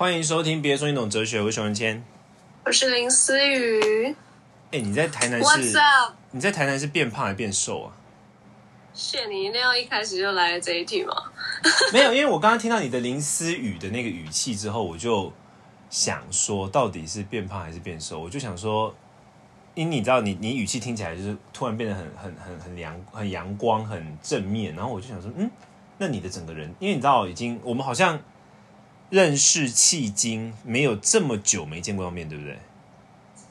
欢迎收听《别说你懂哲学》，我是熊仁谦。我是林思雨。哎，你在台南是？你在台南是变胖还变瘦啊？谢你一定要一开始就来这一题吗？没有，因为我刚刚听到你的林思雨的那个语气之后，我就想说，到底是变胖还是变瘦？我就想说，因为你知道，你你语气听起来就是突然变得很很很很阳很阳光很正面，然后我就想说，嗯，那你的整个人，因为你知道，已经我们好像认识迄今没有这么久没见过面，对不对？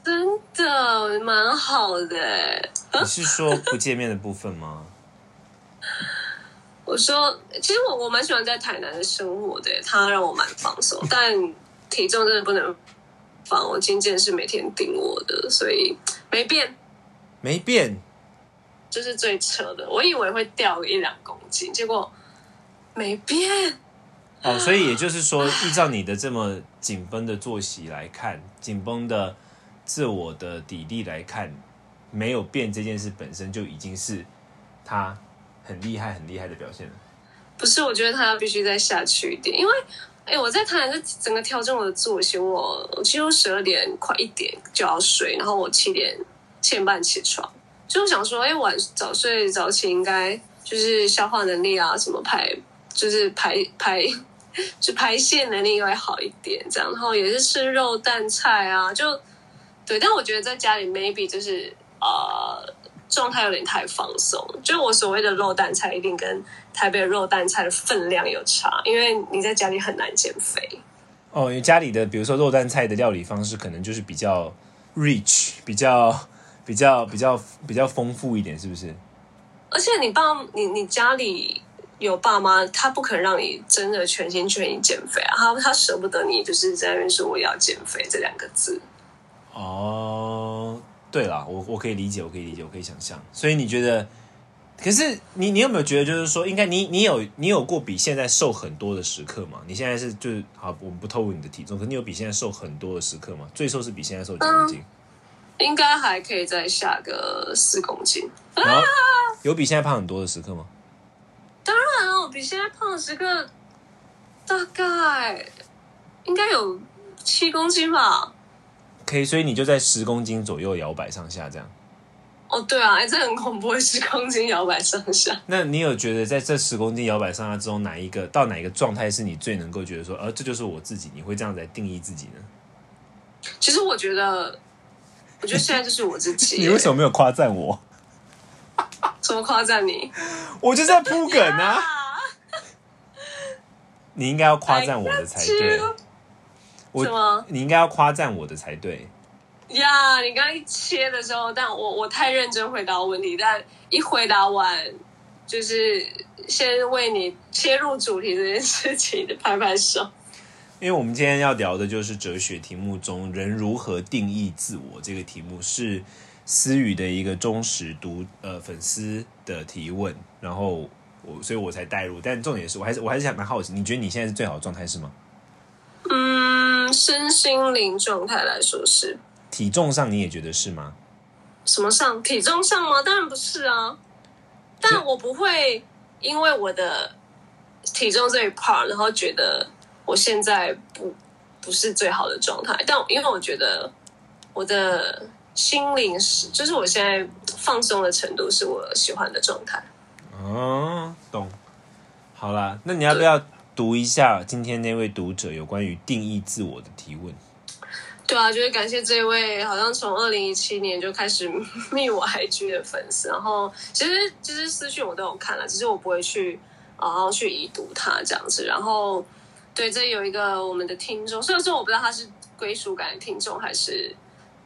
真的蛮好的。你是说不见面的部分吗？我说，其实我我蛮喜欢在台南的生活的，它让我蛮放松，但体重真的不能放。我今天是每天顶我的，所以没变，没变，这是最扯的。我以为会掉一两公斤，结果没变。哦，所以也就是说，依照你的这么紧绷的作息来看，紧绷的自我的底力来看，没有变这件事本身就已经是他很厉害、很厉害的表现了。不是，我觉得他必须再下去一点，因为，哎，我在台南是整个调整我的作息，我几乎十二点快一点就要睡，然后我七点七点半起床，就想说，哎，晚早睡早起应该就是消化能力啊，什么排就是排排就排泄能力会好一点，这样，然后也是吃肉蛋菜啊，就对，但我觉得在家里 maybe 就是呃。状态有点太放松，就我所谓的肉蛋菜一定跟台北的肉蛋菜的分量有差，因为你在家里很难减肥。哦，因为家里的比如说肉蛋菜的料理方式，可能就是比较 rich，比较比较比较比较丰富一点，是不是？而且你爸你你家里有爸妈，他不肯让你真的全心全意减肥啊，他他舍不得你就是在那边说我要减肥这两个字。哦。对啦，我我可以理解，我可以理解，我可以想象。所以你觉得，可是你你有没有觉得，就是说，应该你你有你有过比现在瘦很多的时刻吗？你现在是就是好，我们不透露你的体重，可你有比现在瘦很多的时刻吗？最瘦是比现在瘦几公斤？应该还可以再下个四公斤。然后有比现在胖很多的时刻吗？当然哦，比现在胖的时刻大概应该有七公斤吧。可以，所以你就在十公斤左右摇摆上下这样。哦，对啊，哎，这很恐怖，十公斤摇摆上下。那你有觉得在这十公斤摇摆上下之中，哪一个到哪一个状态是你最能够觉得说，呃，这就是我自己？你会这样来定义自己呢？其实我觉得，我觉得现在就是我自己。你为什么没有夸赞我？怎么夸赞你？我就在铺梗啊！你应该要夸赞我的才对。什么？你应该要夸赞我的才对。呀，你刚刚一切的时候，但我我太认真回答问题，但一回答完，就是先为你切入主题这件事情的拍拍手。因为我们今天要聊的就是哲学题目中“人如何定义自我”这个题目，是思雨的一个忠实读呃粉丝的提问，然后我所以我才带入。但重点是我还是我还是想蛮好奇，你觉得你现在是最好的状态是吗？嗯，身心灵状态来说是。体重上你也觉得是吗？什么上？体重上吗？当然不是啊。但我不会因为我的体重这一 part，然后觉得我现在不不是最好的状态。但因为我觉得我的心灵是，就是我现在放松的程度是我喜欢的状态。哦，懂。好啦，那你要不要？读一下今天那位读者有关于定义自我的提问。对啊，就是感谢这位好像从二零一七年就开始密我 IG 的粉丝，然后其实其实私讯我都有看了，只是我不会去然后去已读他这样子。然后对，这有一个我们的听众，虽然说我不知道他是归属感的听众还是。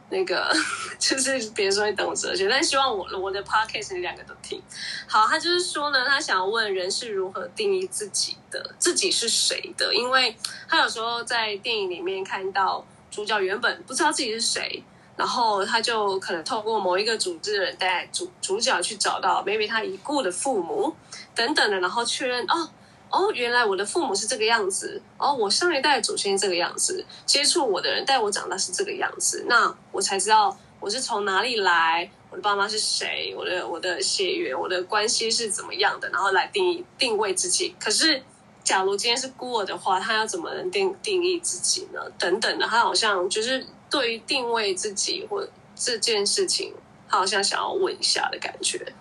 那个就是别说你懂哲学，但希望我我的 podcast 你两个都听好。他就是说呢，他想要问人是如何定义自己的，自己是谁的？因为他有时候在电影里面看到主角原本不知道自己是谁，然后他就可能透过某一个组织的人带主主角去找到 maybe 他已故的父母等等的，然后确认哦。哦，原来我的父母是这个样子。哦，我上一代祖先这个样子，接触我的人带我长大是这个样子，那我才知道我是从哪里来，我的爸妈是谁，我的我的血缘，我的关系是怎么样的，然后来定义定位自己。可是假如今天是孤儿的话，他要怎么能定定义自己呢？等等的，他好像就是对于定位自己或这件事情，他好像想要问一下的感觉。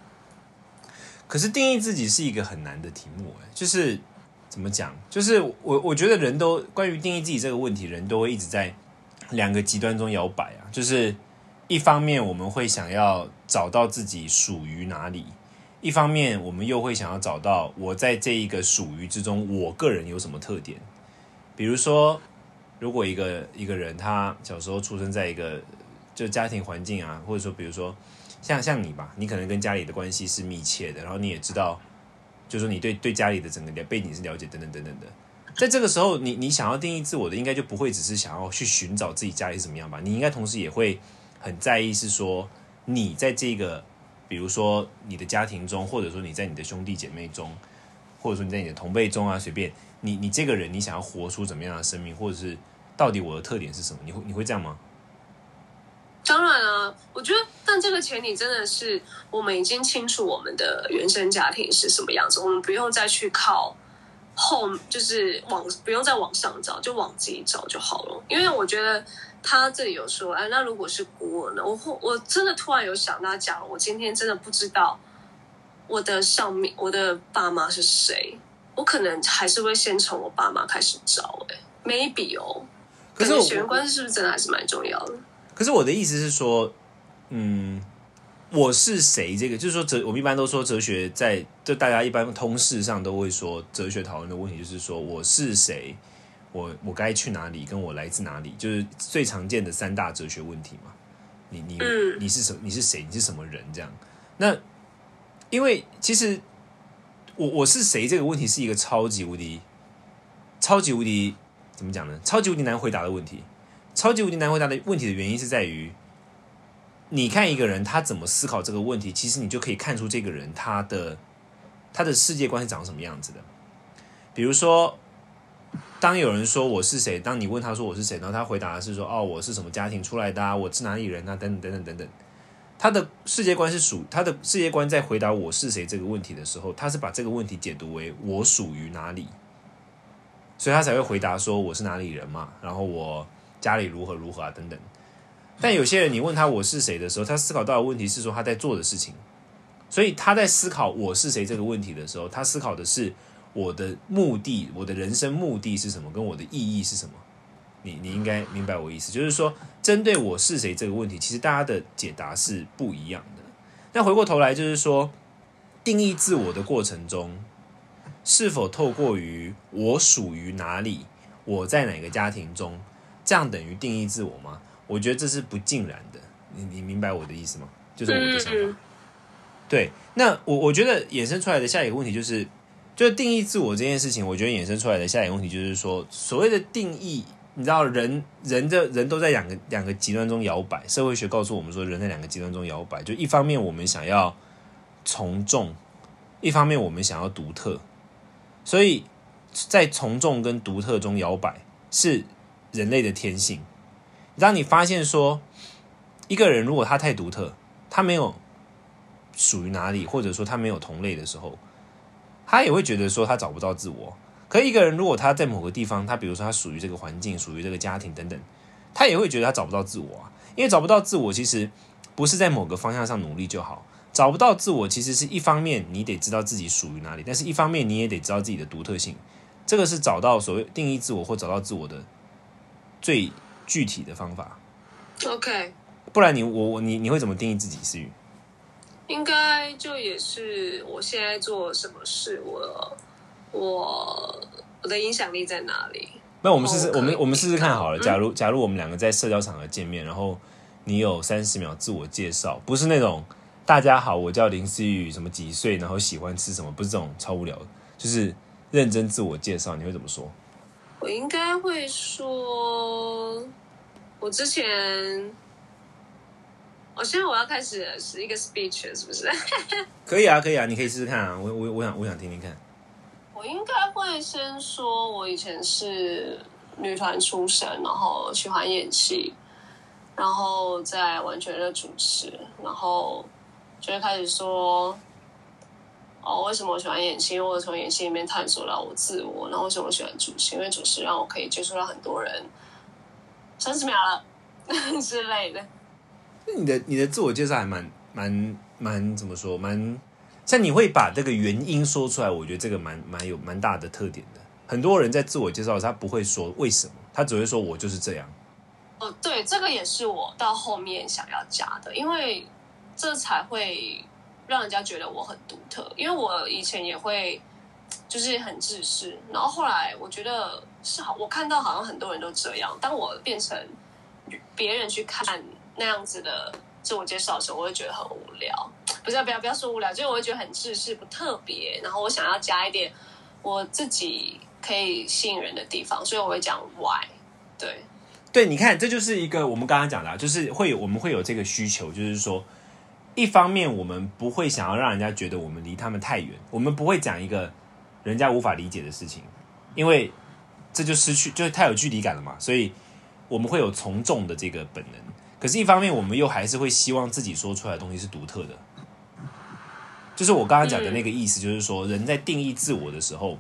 可是定义自己是一个很难的题目，哎，就是怎么讲？就是我我觉得人都关于定义自己这个问题，人都会一直在两个极端中摇摆啊。就是一方面我们会想要找到自己属于哪里，一方面我们又会想要找到我在这一个属于之中，我个人有什么特点。比如说，如果一个一个人他小时候出生在一个就家庭环境啊，或者说比如说。像像你吧，你可能跟家里的关系是密切的，然后你也知道，就是说你对对家里的整个的背景是了解等等等等的。在这个时候，你你想要定义自我的，应该就不会只是想要去寻找自己家里是怎么样吧？你应该同时也会很在意，是说你在这个，比如说你的家庭中，或者说你在你的兄弟姐妹中，或者说你在你的同辈中啊，随便你你这个人，你想要活出怎么样的生命，或者是到底我的特点是什么？你会你会这样吗？当然啊，我觉得，但这个前提真的是我们已经清楚我们的原生家庭是什么样子，我们不用再去靠后，就是往不用再往上找，就往自己找就好了。因为我觉得他这里有说，哎，那如果是孤儿呢？我我真的突然有想到，假如我今天真的不知道我的上面我的爸妈是谁，我可能还是会先从我爸妈开始找。哎，maybe 哦，可是血缘关系是不是真的还是蛮重要的？可是我的意思是说，嗯，我是谁？这个就是说，哲我们一般都说哲学，在就大家一般通识上都会说，哲学讨论的问题就是说，我是谁？我我该去哪里？跟我来自哪里？就是最常见的三大哲学问题嘛。你你你是什？你是谁？你是什么人？这样？那因为其实我我是谁这个问题是一个超级无敌、超级无敌怎么讲呢？超级无敌难回答的问题。超级无敌难回答的问题的原因是在于，你看一个人他怎么思考这个问题，其实你就可以看出这个人他的他的世界观是长什么样子的。比如说，当有人说我是谁，当你问他说我是谁，然后他回答的是说哦我是什么家庭出来的，啊，我是哪里人啊，等等等等等等。他的世界观是属他的世界观在回答我是谁这个问题的时候，他是把这个问题解读为我属于哪里，所以他才会回答说我是哪里人嘛，然后我。家里如何如何啊等等，但有些人你问他我是谁的时候，他思考到的问题是说他在做的事情，所以他在思考我是谁这个问题的时候，他思考的是我的目的，我的人生目的是什么，跟我的意义是什么？你你应该明白我意思，就是说针对我是谁这个问题，其实大家的解答是不一样的。那回过头来就是说，定义自我的过程中，是否透过于我属于哪里，我在哪个家庭中？这样等于定义自我吗？我觉得这是不尽然的。你你明白我的意思吗？就是我的想法。对，那我我觉得衍生出来的下一个问题就是，就是定义自我这件事情，我觉得衍生出来的下一个问题就是说，所谓的定义，你知道，人人的人都在两个两个极端中摇摆。社会学告诉我们说，人在两个极端中摇摆，就一方面我们想要从众，一方面我们想要独特，所以在从众跟独特中摇摆是。人类的天性，当你发现说一个人如果他太独特，他没有属于哪里，或者说他没有同类的时候，他也会觉得说他找不到自我。可一个人如果他在某个地方，他比如说他属于这个环境，属于这个家庭等等，他也会觉得他找不到自我啊。因为找不到自我，其实不是在某个方向上努力就好。找不到自我，其实是一方面你得知道自己属于哪里，但是一方面你也得知道自己的独特性。这个是找到所谓定义自我或找到自我的。最具体的方法，OK，不然你我我你你会怎么定义自己？思雨，应该就也是我现在做什么事，我我我的影响力在哪里？那我们试试，我们我们试试看好了。假如假如我们两个在社交场合见面，然后你有三十秒自我介绍，不是那种大家好，我叫林思雨，什么几岁，然后喜欢吃什么，不是这种超无聊的，就是认真自我介绍，你会怎么说？我应该会说，我之前，我现在我要开始是一个 speech，是不是？可以啊，可以啊，你可以试试看啊。我我我想我想听听看。我应该会先说，我以前是女团出身，然后喜欢演戏，然后再完全的主持，然后就会开始说，哦，为什么我喜欢演戏？因为我从演戏里面探索到我自我。然后为什么我喜欢主持？因为主持让我可以接触到很多人。三十秒了 之类的。那你的你的自我介绍还蛮蛮蛮怎么说？蛮像你会把这个原因说出来，我觉得这个蛮蛮有蛮大的特点的。很多人在自我介绍时，他不会说为什么，他只会说我就是这样。哦，对，这个也是我到后面想要加的，因为这才会让人家觉得我很独特。因为我以前也会就是很自私，然后后来我觉得是好，我看到好像很多人都这样。当我变成别人去看那样子的自我介绍的时候，我会觉得很无聊。不是，不要不要说无聊，就是我会觉得很自私，不特别。然后我想要加一点我自己可以吸引人的地方，所以我会讲 why。对。对，你看，这就是一个我们刚刚讲的，就是会有我们会有这个需求，就是说，一方面我们不会想要让人家觉得我们离他们太远，我们不会讲一个人家无法理解的事情，因为这就失去，就是太有距离感了嘛，所以我们会有从众的这个本能。可是，一方面我们又还是会希望自己说出来的东西是独特的，就是我刚刚讲的那个意思，就是说，人在定义自我的时候，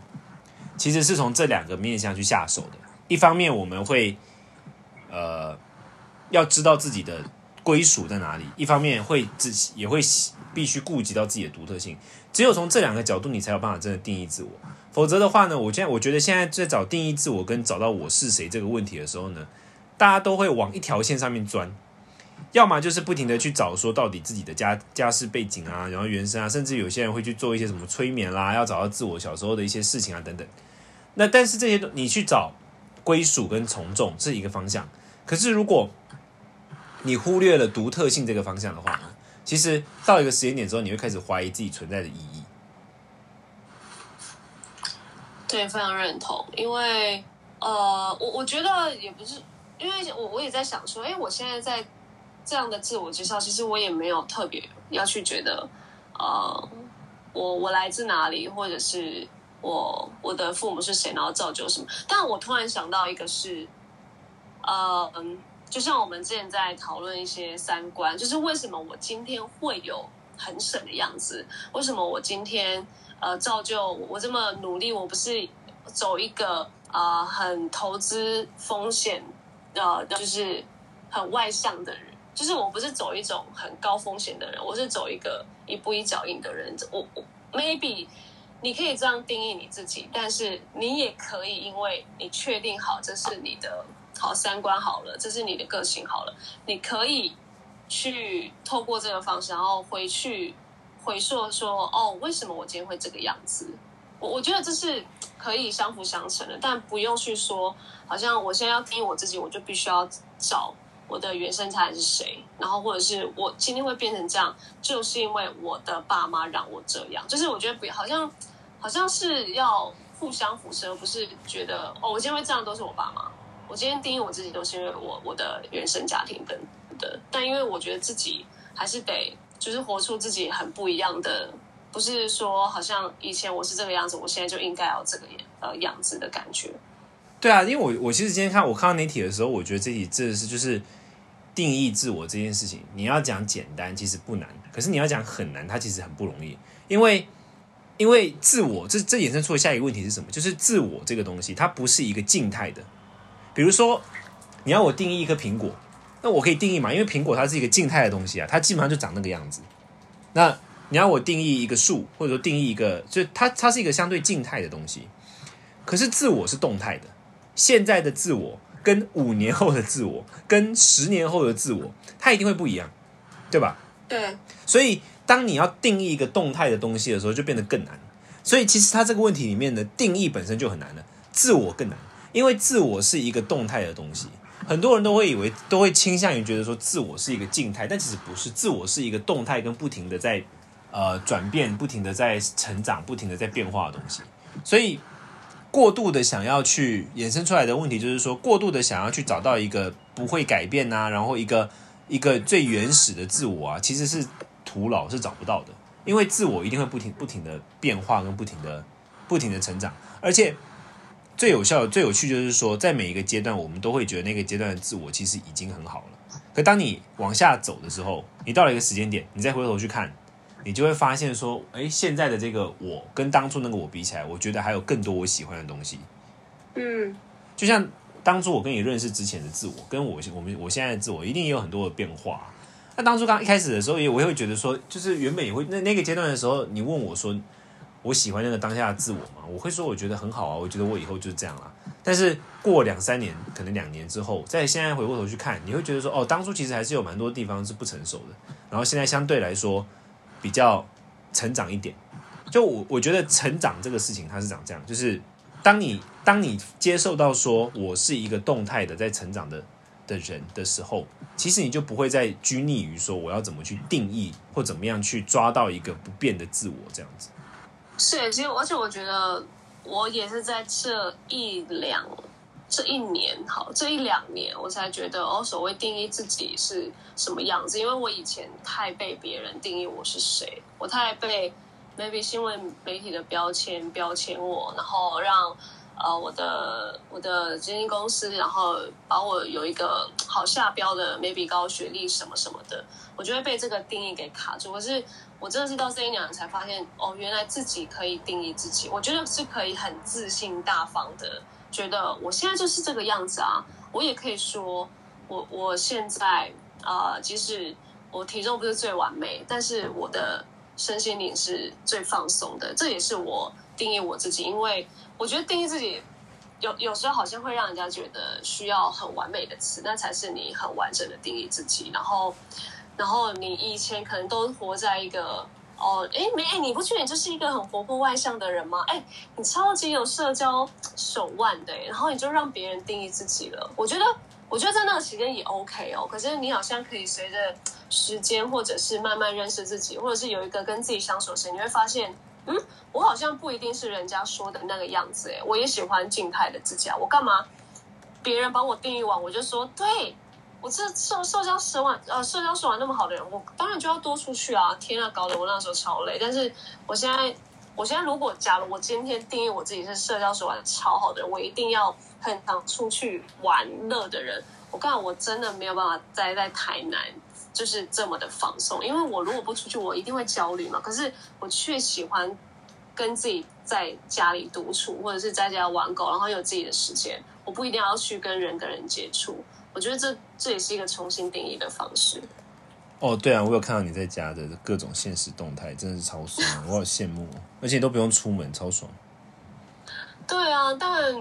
其实是从这两个面向去下手的。一方面，我们会。呃，要知道自己的归属在哪里，一方面会自己也会必须顾及到自己的独特性。只有从这两个角度，你才有办法真的定义自我。否则的话呢，我现在我觉得现在在找定义自我跟找到我是谁这个问题的时候呢，大家都会往一条线上面钻，要么就是不停的去找说到底自己的家家世背景啊，然后原生啊，甚至有些人会去做一些什么催眠啦，要找到自我小时候的一些事情啊等等。那但是这些你去找归属跟从众是一个方向。可是，如果你忽略了独特性这个方向的话？其实到一个时间点之后，你会开始怀疑自己存在的意义。对，非常认同。因为，呃，我我觉得也不是，因为我我也在想说，哎，我现在在这样的自我介绍，其实我也没有特别要去觉得，呃，我我来自哪里，或者是我我的父母是谁，然后造就什么。但我突然想到一个是。呃嗯，就像我们之前在讨论一些三观，就是为什么我今天会有很省的样子？为什么我今天呃造就我这么努力？我不是走一个呃很投资风险呃，就是很外向的人，就是我不是走一种很高风险的人，我是走一个一步一脚印的人。我我 maybe 你可以这样定义你自己，但是你也可以，因为你确定好这是你的。好三观好了，这是你的个性好了，你可以去透过这个方式，然后回去回溯说，哦，为什么我今天会这个样子？我我觉得这是可以相辅相成的，但不用去说，好像我现在要定义我自己，我就必须要找我的原生家庭是谁，然后或者是我今天会变成这样，就是因为我的爸妈让我这样，就是我觉得不好像好像是要互相扶持，而不是觉得哦，我今天会这样都是我爸妈。我今天定义我自己都是因为我我的原生家庭等的，但因为我觉得自己还是得就是活出自己很不一样的，不是说好像以前我是这个样子，我现在就应该要这个呃样子的感觉。对啊，因为我我其实今天看我看到那题的时候，我觉得这题真的是就是定义自我这件事情，你要讲简单其实不难，可是你要讲很难，它其实很不容易，因为因为自我这这衍生出的下一个问题是什么？就是自我这个东西，它不是一个静态的。比如说，你要我定义一颗苹果，那我可以定义嘛？因为苹果它是一个静态的东西啊，它基本上就长那个样子。那你要我定义一个树，或者说定义一个，就它它是一个相对静态的东西。可是自我是动态的，现在的自我跟五年后的自我，跟十年后的自我，它一定会不一样，对吧？对。所以当你要定义一个动态的东西的时候，就变得更难。所以其实它这个问题里面的定义本身就很难了，自我更难。因为自我是一个动态的东西，很多人都会以为，都会倾向于觉得说自我是一个静态，但其实不是，自我是一个动态跟不停的在呃转变，不停的在成长，不停的在变化的东西。所以过度的想要去衍生出来的问题，就是说过度的想要去找到一个不会改变呐，然后一个一个最原始的自我啊，其实是徒劳，是找不到的。因为自我一定会不停不停的变化，跟不停的不停的成长，而且。最有效、最有趣就是说，在每一个阶段，我们都会觉得那个阶段的自我其实已经很好了。可当你往下走的时候，你到了一个时间点，你再回头去看，你就会发现说，哎，现在的这个我跟当初那个我比起来，我觉得还有更多我喜欢的东西。嗯，就像当初我跟你认识之前的自我，跟我我们我现在的自我，一定也有很多的变化。那当初刚一开始的时候，也我也会觉得说，就是原本也会那那个阶段的时候，你问我说我喜欢那个当下的自我吗？我会说我觉得很好啊，我觉得我以后就是这样啦。但是过两三年，可能两年之后，在现在回过头去看，你会觉得说，哦，当初其实还是有蛮多地方是不成熟的，然后现在相对来说比较成长一点。就我我觉得成长这个事情，它是长这样，就是当你当你接受到说我是一个动态的在成长的的人的时候，其实你就不会再拘泥于说我要怎么去定义或怎么样去抓到一个不变的自我这样子。是，其实而且我觉得。我也是在这一两这一年，好这一两年，我才觉得哦，所谓定义自己是什么样子，因为我以前太被别人定义我是谁，我太被 maybe 新闻媒体的标签标签我，然后让呃我的我的基金公司，然后把我有一个好下标的 maybe 高学历什么什么的，我就会被这个定义给卡住。可是。我真的是到这一年才发现，哦，原来自己可以定义自己。我觉得是可以很自信、大方的，觉得我现在就是这个样子啊。我也可以说，我我现在啊，即使我体重不是最完美，但是我的身心灵是最放松的。这也是我定义我自己，因为我觉得定义自己有有时候好像会让人家觉得需要很完美的词，那才是你很完整的定义自己。然后。然后你以前可能都活在一个哦，哎没哎，你不觉得你就是一个很活泼外向的人吗？哎，你超级有社交手腕的，然后你就让别人定义自己了。我觉得，我觉得在那个期间也 OK 哦。可是你好像可以随着时间，或者是慢慢认识自己，或者是有一个跟自己相处的时，你会发现，嗯，我好像不一定是人家说的那个样子。哎，我也喜欢静态的自己啊。我干嘛别人帮我定义完，我就说对。我这社社交手腕呃社交手腕那么好的人，我当然就要多出去啊！天啊，搞得我那时候超累。但是我现在，我现在如果假如我今天定义我自己是社交手腕超好的人，我一定要很常出去玩乐的人。我告诉我真的没有办法待在台南，就是这么的放松。因为我如果不出去，我一定会焦虑嘛。可是我却喜欢跟自己在家里独处，或者是在家玩狗，然后有自己的时间。我不一定要去跟人跟人接触。我觉得这这也是一个重新定义的方式。哦，对啊，我有看到你在家的各种现实动态，真的是超爽，我好羡慕，而且都不用出门，超爽。对啊，但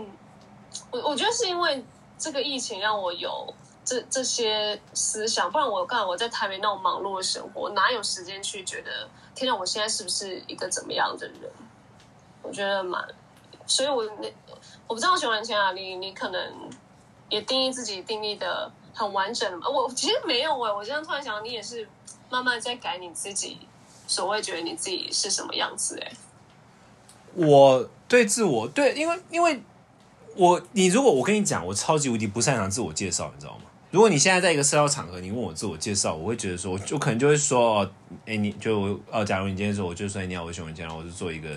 我我觉得是因为这个疫情让我有这这些思想，不然我刚才我在台北那种忙碌的生活，哪有时间去觉得，天哪，我现在是不是一个怎么样的人？我觉得蛮，所以我那我不知道熊仁谦啊，你你可能。也定义自己定义的很完整嘛？我其实没有哎，我今天突然想，你也是慢慢在改你自己，所谓觉得你自己是什么样子哎。我对自我对，因为因为我你如果我跟你讲，我超级无敌不擅长自我介绍，你知道吗？如果你现在在一个社交场合，你问我自我介绍，我会觉得说，就可能就会说哦，哎，你就哦，假如你今天说，我就说你好，我是熊文强，我是做一个，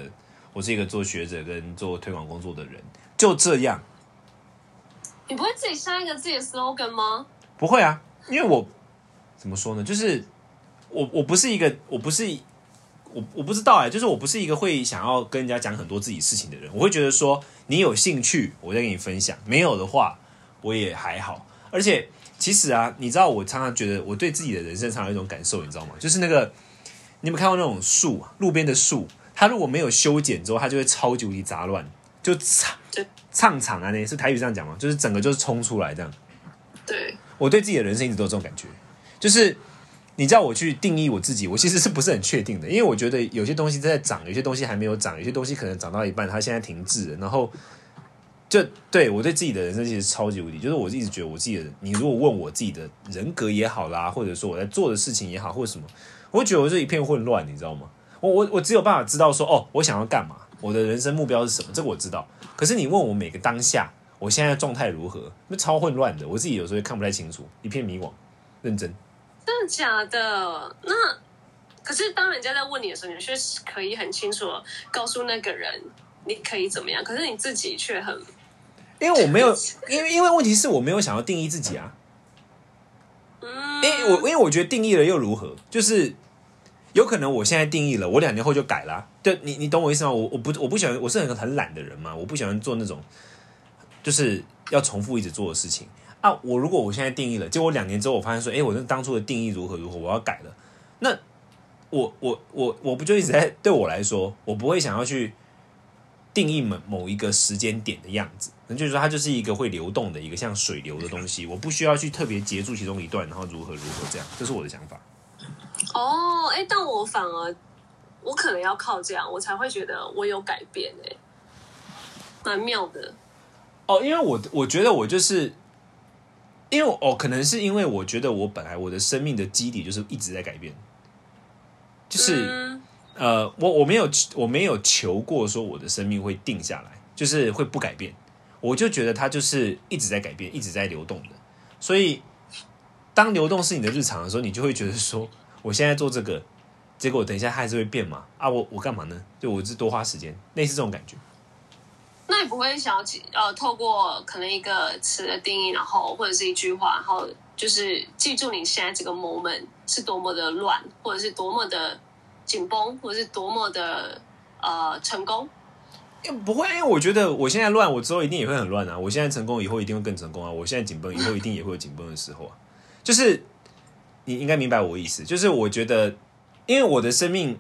我是一个做学者跟做推广工作的人，就这样。你不会自己下一个自己的 slogan 吗？不会啊，因为我怎么说呢？就是我我不是一个，我不是我我不知道哎，就是我不是一个会想要跟人家讲很多自己事情的人。我会觉得说，你有兴趣，我再跟你分享；没有的话，我也还好。而且其实啊，你知道，我常常觉得我对自己的人生常有一种感受，你知道吗？就是那个你有没有看过那种树，路边的树，它如果没有修剪之后，它就会超级无敌杂乱，就唱。唱场啊，那是台语这样讲吗？就是整个就是冲出来这样。对，我对自己的人生一直都有这种感觉，就是你叫我去定义我自己，我其实是不是很确定的？因为我觉得有些东西在长，有些东西还没有长，有些东西可能长到一半，它现在停滞了。然后就对我对自己的人生其实超级无敌，就是我一直觉得我自己的，你如果问我自己的人格也好啦，或者说我在做的事情也好，或者什么，我觉得我是一片混乱，你知道吗？我我我只有办法知道说，哦，我想要干嘛。我的人生目标是什么？这个我知道。可是你问我每个当下，我现在状态如何？那超混乱的，我自己有时候也看不太清楚，一片迷惘。认真？真的假的？那可是当人家在问你的时候，你却可以很清楚告诉那个人你可以怎么样。可是你自己却很……因为我没有，因为因为问题是我没有想要定义自己啊。嗯。因为我因为我觉得定义了又如何？就是。有可能我现在定义了，我两年后就改了。对你，你懂我意思吗？我我不我不喜欢，我是很很懒的人嘛，我不喜欢做那种就是要重复一直做的事情啊。我如果我现在定义了，结果两年之后我发现说，哎，我那当初的定义如何如何，我要改了。那我我我我不就一直在对我来说，我不会想要去定义某某一个时间点的样子。那就是说，它就是一个会流动的一个像水流的东西，我不需要去特别截住其中一段，然后如何如何这样，这是我的想法。哦，哎，但我反而我可能要靠这样，我才会觉得我有改变，哎，蛮妙的。哦，因为我我觉得我就是，因为哦，可能是因为我觉得我本来我的生命的基底就是一直在改变，就是呃，我我没有我没有求过说我的生命会定下来，就是会不改变。我就觉得它就是一直在改变，一直在流动的。所以，当流动是你的日常的时候，你就会觉得说，我现在做这个，结果等一下它还是会变嘛？啊，我我干嘛呢？就我是多花时间，类似这种感觉。那你不会想要记呃，透过可能一个词的定义，然后或者是一句话，然后就是记住你现在这个 moment 是多么的乱，或者是多么的紧绷，或是多么的呃成功。不会，因为我觉得我现在乱，我之后一定也会很乱啊！我现在成功，以后一定会更成功啊！我现在紧绷，以后一定也会有紧绷的时候啊！就是你应该明白我意思，就是我觉得，因为我的生命，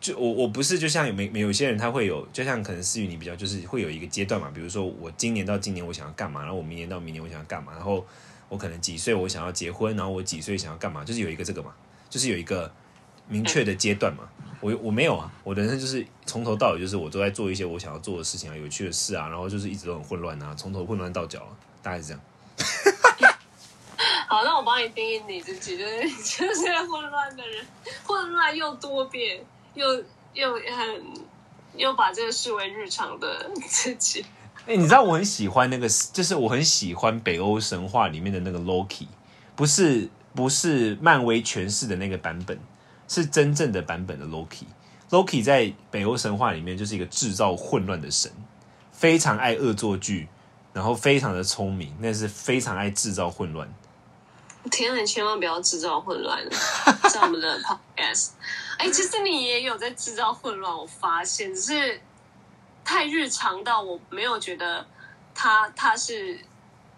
就我我不是就像有没有些人他会有，就像可能思雨你比较，就是会有一个阶段嘛。比如说我今年到今年我想要干嘛，然后我明年到明年我想要干嘛，然后我可能几岁我想要结婚，然后我几岁想要干嘛，就是有一个这个嘛，就是有一个明确的阶段嘛。我我没有啊，我人生就是从头到尾就是我都在做一些我想要做的事情啊，有趣的事啊，然后就是一直都很混乱啊，从头混乱到脚，大概是这样。好，那我帮你定义你自己，就是就是混乱的人，混乱又多变，又又很又把这个视为日常的自己。哎，你知道我很喜欢那个，就是我很喜欢北欧神话里面的那个 Loki，不是不是漫威诠释的那个版本。是真正的版本的 Loki。Loki 在北欧神话里面就是一个制造混乱的神，非常爱恶作剧，然后非常的聪明，但是非常爱制造混乱。天啊，你千万不要制造混乱，在我们的 Podcast。哎，其实你也有在制造混乱，我发现只是太日常到我没有觉得他他是，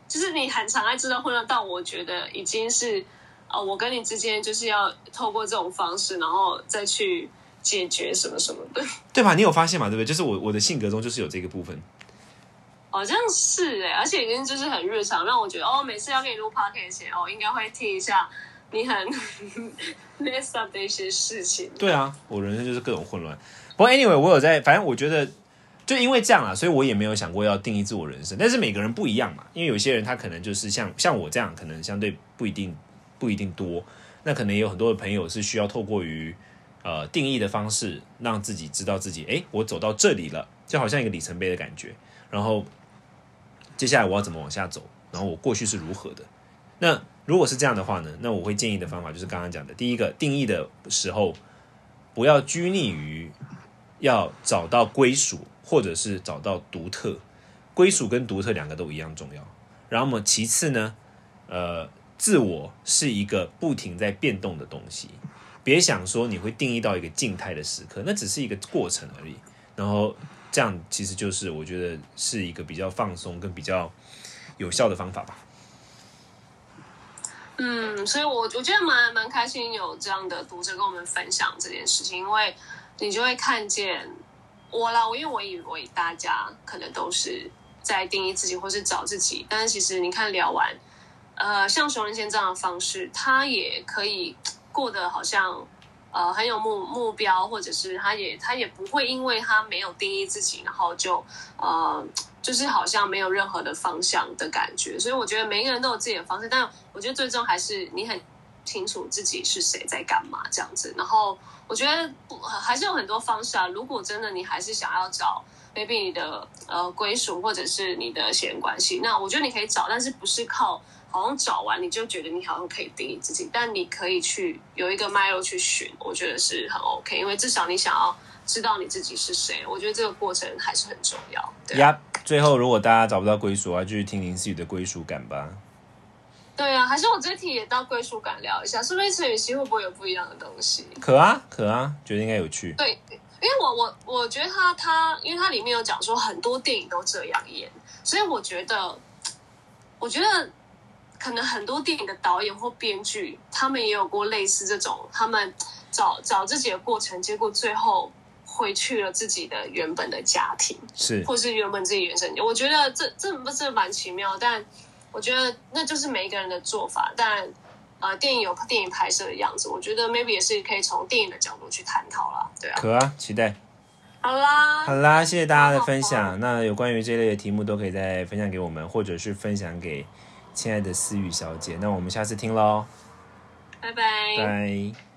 就是你很常爱制造混乱，到我觉得已经是。哦，我跟你之间就是要透过这种方式，然后再去解决什么什么的，对吧？你有发现吗？对不对？就是我我的性格中就是有这个部分，好像是哎，而且已经就是很日常，让我觉得哦，每次要给你录 podcast 前，哦，应该会听一下你很 mess up 的一些事情。对啊，我人生就是各种混乱。不过 anyway，我有在，反正我觉得就因为这样啊，所以我也没有想过要定义自我人生。但是每个人不一样嘛，因为有些人他可能就是像像我这样，可能相对不一定。不一定多，那可能也有很多的朋友是需要透过于呃定义的方式，让自己知道自己，哎，我走到这里了，就好像一个里程碑的感觉。然后接下来我要怎么往下走？然后我过去是如何的？那如果是这样的话呢？那我会建议的方法就是刚刚讲的，第一个定义的时候，不要拘泥于要找到归属，或者是找到独特。归属跟独特两个都一样重要。然后么其次呢，呃。自我是一个不停在变动的东西，别想说你会定义到一个静态的时刻，那只是一个过程而已。然后这样其实就是我觉得是一个比较放松跟比较有效的方法吧。嗯，所以我我觉得蛮蛮开心有这样的读者跟我们分享这件事情，因为你就会看见我啦，我因为我以为大家可能都是在定义自己或是找自己，但是其实你看聊完。呃，像熊仁谦这样的方式，他也可以过得好像呃很有目目标，或者是他也他也不会因为他没有定义自己，然后就呃就是好像没有任何的方向的感觉。所以我觉得每个人都有自己的方式，但我觉得最终还是你很清楚自己是谁在干嘛这样子。然后我觉得还是有很多方式啊。如果真的你还是想要找 baby 你的呃归属或者是你的血缘关系，那我觉得你可以找，但是不是靠。好像找完你就觉得你好像可以定义自己，但你可以去有一个脉络去寻，我觉得是很 OK，因为至少你想要知道你自己是谁，我觉得这个过程还是很重要。呀，最后如果大家找不到归属啊，就去听林思雨的归属感吧。对啊，还是我这题也到归属感聊一下，是不是陈雨希会不会有不一样的东西？可啊可啊，觉得应该有趣。对，因为我我我觉得他他，因为他里面有讲说很多电影都这样演，所以我觉得，我觉得可能很多电影的导演或编剧，他们也有过类似这种，他们找找自己的过程，结果最后回去了自己的原本的家庭，是或是原本自己原生家。我觉得这这不是蛮奇妙，但我觉得那就是每一个人的做法，但。呃，电影有电影拍摄的样子，我觉得 maybe 也是可以从电影的角度去探讨啦，对啊。可啊，期待。好啦，好啦，谢谢大家的分享。那有关于这类的题目，都可以再分享给我们，或者是分享给亲爱的思雨小姐。那我们下次听喽，拜拜。拜。